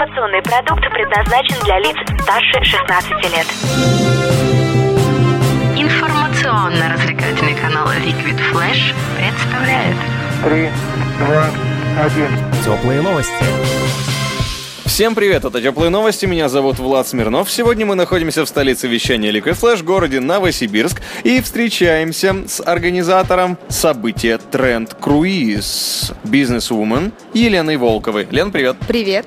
Информационный продукт предназначен для лиц старше 16 лет. Информационно-развлекательный канал Liquid Flash представляет Три, два, один. Теплые новости. Всем привет, это Теплые новости, меня зовут Влад Смирнов. Сегодня мы находимся в столице вещания Liquid Flash, городе Новосибирск, и встречаемся с организатором события Тренд Круиз, бизнес-вумен Еленой Волковой. Лен, привет. Привет.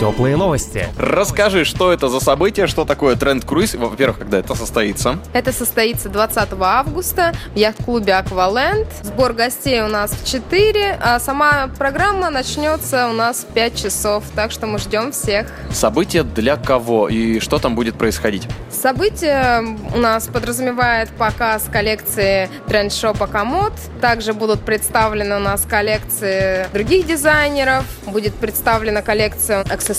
Теплые новости. Расскажи, что это за событие, что такое Тренд Круиз, во-первых, когда это состоится. Это состоится 20 августа в яхт-клубе Акваленд. Сбор гостей у нас в 4, а сама программа начнется у нас в 5 часов, так что мы ждем всех. Событие для кого и что там будет происходить? Событие у нас подразумевает показ коллекции тренд-шопа Комод. Также будут представлены у нас коллекции других дизайнеров. Будет представлена коллекция аксессуаров.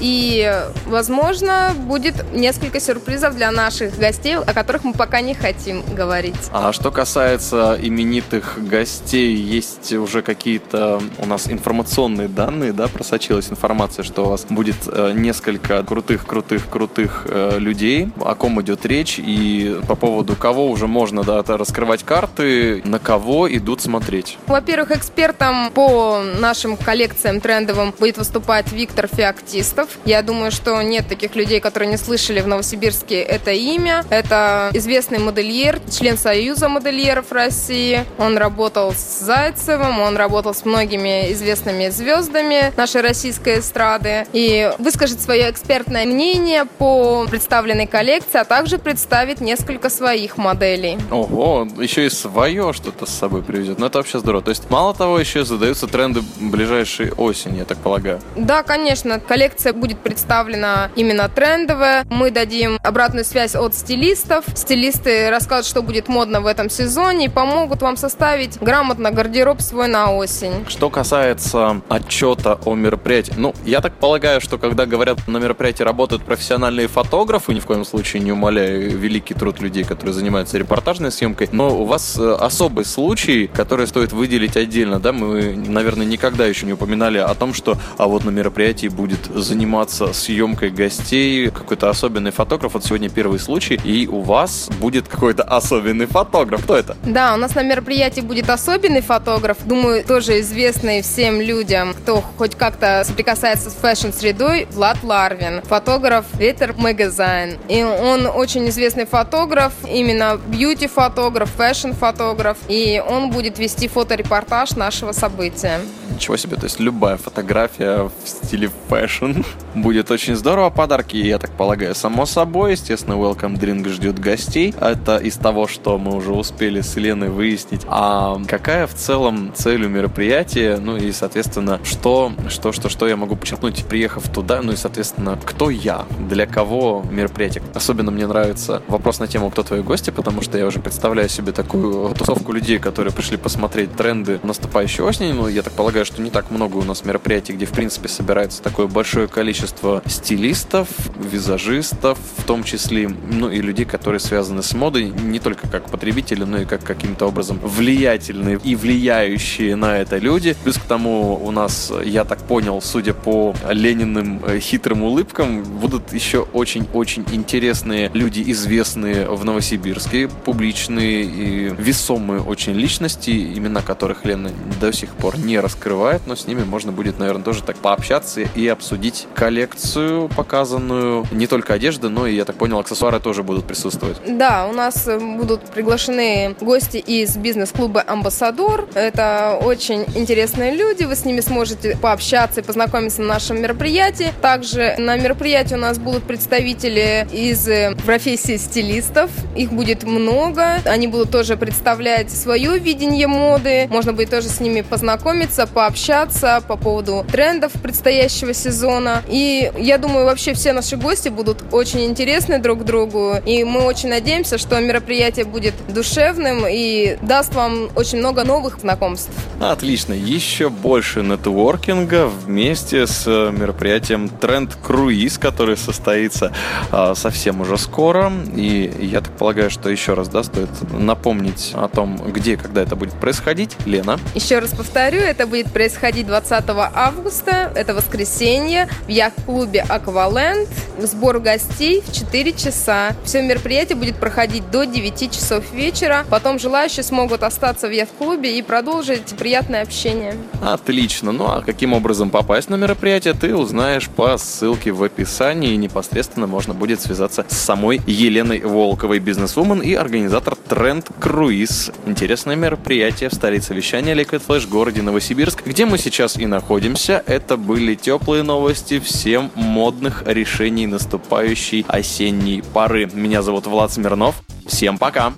И, возможно, будет несколько сюрпризов для наших гостей, о которых мы пока не хотим говорить. А что касается именитых гостей, есть уже какие-то у нас информационные данные, да, просочилась информация, что у вас будет э, несколько крутых-крутых-крутых э, людей, о ком идет речь и по поводу кого уже можно, да, раскрывать карты, на кого идут смотреть. Во-первых, экспертом по нашим коллекциям трендовым будет выступать Виктор Феоктистов. Я думаю, что нет таких людей, которые не слышали в Новосибирске это имя. Это известный модельер, член Союза модельеров России. Он работал с Зайцевым, он работал с многими известными звездами нашей российской эстрады. И выскажет свое экспертное мнение по представленной коллекции, а также представит несколько своих моделей. Ого, еще и свое что-то с собой привезет. Ну это вообще здорово. То есть мало того, еще задаются тренды ближайшей осени, я так полагаю. Да, конечно, коллекция будет представлена именно трендовая. Мы дадим обратную связь от стилистов. Стилисты расскажут, что будет модно в этом сезоне и помогут вам составить грамотно гардероб свой на осень. Что касается отчета о мероприятии, ну, я так полагаю, что когда говорят на мероприятии работают профессиональные фотографы, ни в коем случае не умоляю великий труд людей, которые занимаются репортажной съемкой, но у вас э, особый случай, который стоит выделить отдельно, да, мы, наверное, никогда еще не упоминали о том, что а вот на мероприятии будет заниматься съемкой гостей какой-то особенный фотограф, вот сегодня первый случай, и у вас будет какой-то особенный фотограф. Кто это? Да, у нас на мероприятии будет особенный фотограф, думаю, тоже известный всем людям, кто хоть как-то соприкасается с фэшн-средой, Влад Ларвин, фотограф Ветер Magazine. И он очень известный фотограф, именно бьюти-фотограф, фэшн-фотограф, и он будет вести фоторепортаж нашего события. Ничего себе, то есть любая фотография в стиле фэшн будет очень здорово. Подарки, я так полагаю, само собой. Естественно, Welcome Drink ждет гостей. Это из того, что мы уже успели с Еленой выяснить. А какая в целом цель у мероприятия? Ну и, соответственно, что, что, что, что я могу подчеркнуть, приехав туда? Ну и, соответственно, кто я? Для кого мероприятие? Особенно мне нравится вопрос на тему «Кто твои гости?», потому что я уже представляю себе такую тусовку людей, которые пришли посмотреть тренды наступающей осени. Ну, я так полагаю, что не так много у нас мероприятий, где, в принципе, собирается такое большое количество стилистов, визажистов, в том числе, ну, и людей, которые связаны с модой, не только как потребители, но и как каким-то образом влиятельные и влияющие на это люди. Плюс к тому у нас, я так понял, судя по Лениным э, хитрым улыбкам, будут еще очень-очень интересные люди, известные в Новосибирске, публичные и весомые очень личности, имена которых Лена до сих пор не раскрывает, но с ними можно будет, наверное, тоже так пообщаться обсудить коллекцию, показанную не только одежды, но и, я так понял, аксессуары тоже будут присутствовать. Да, у нас э, будут приглашены гости из бизнес-клуба «Амбассадор». Это очень интересные люди, вы с ними сможете пообщаться и познакомиться на нашем мероприятии. Также на мероприятии у нас будут представители из э, профессии стилистов. Их будет много. Они будут тоже представлять свое видение моды. Можно будет тоже с ними познакомиться, пообщаться по поводу трендов предстоящих уходящего сезона. И я думаю, вообще все наши гости будут очень интересны друг другу. И мы очень надеемся, что мероприятие будет душевным и даст вам очень много новых знакомств. Отлично. Еще больше нетворкинга вместе с мероприятием Тренд Круиз, который состоится а, совсем уже скоро. И я так полагаю, что еще раз да, стоит напомнить о том, где и когда это будет происходить. Лена. Еще раз повторю, это будет происходить 20 августа. Это воскресенье в яхт-клубе «Акваленд». Сбор гостей в 4 часа. Все мероприятие будет проходить до 9 часов вечера. Потом желающие смогут остаться в яхт-клубе и продолжить приятное общение. Отлично. Ну а каким образом попасть на мероприятие, ты узнаешь по ссылке в описании. И непосредственно можно будет связаться с самой Еленой Волковой, бизнесвумен и организатор Тренд Круиз. Интересное мероприятие в столице вещания Liquid Flash, городе Новосибирск, где мы сейчас и находимся. Это были теплые новости всем модных решений наступающей осенней поры. Меня зовут Влад Смирнов. Всем пока!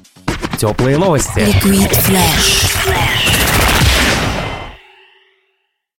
Теплые новости. Liquid Flash.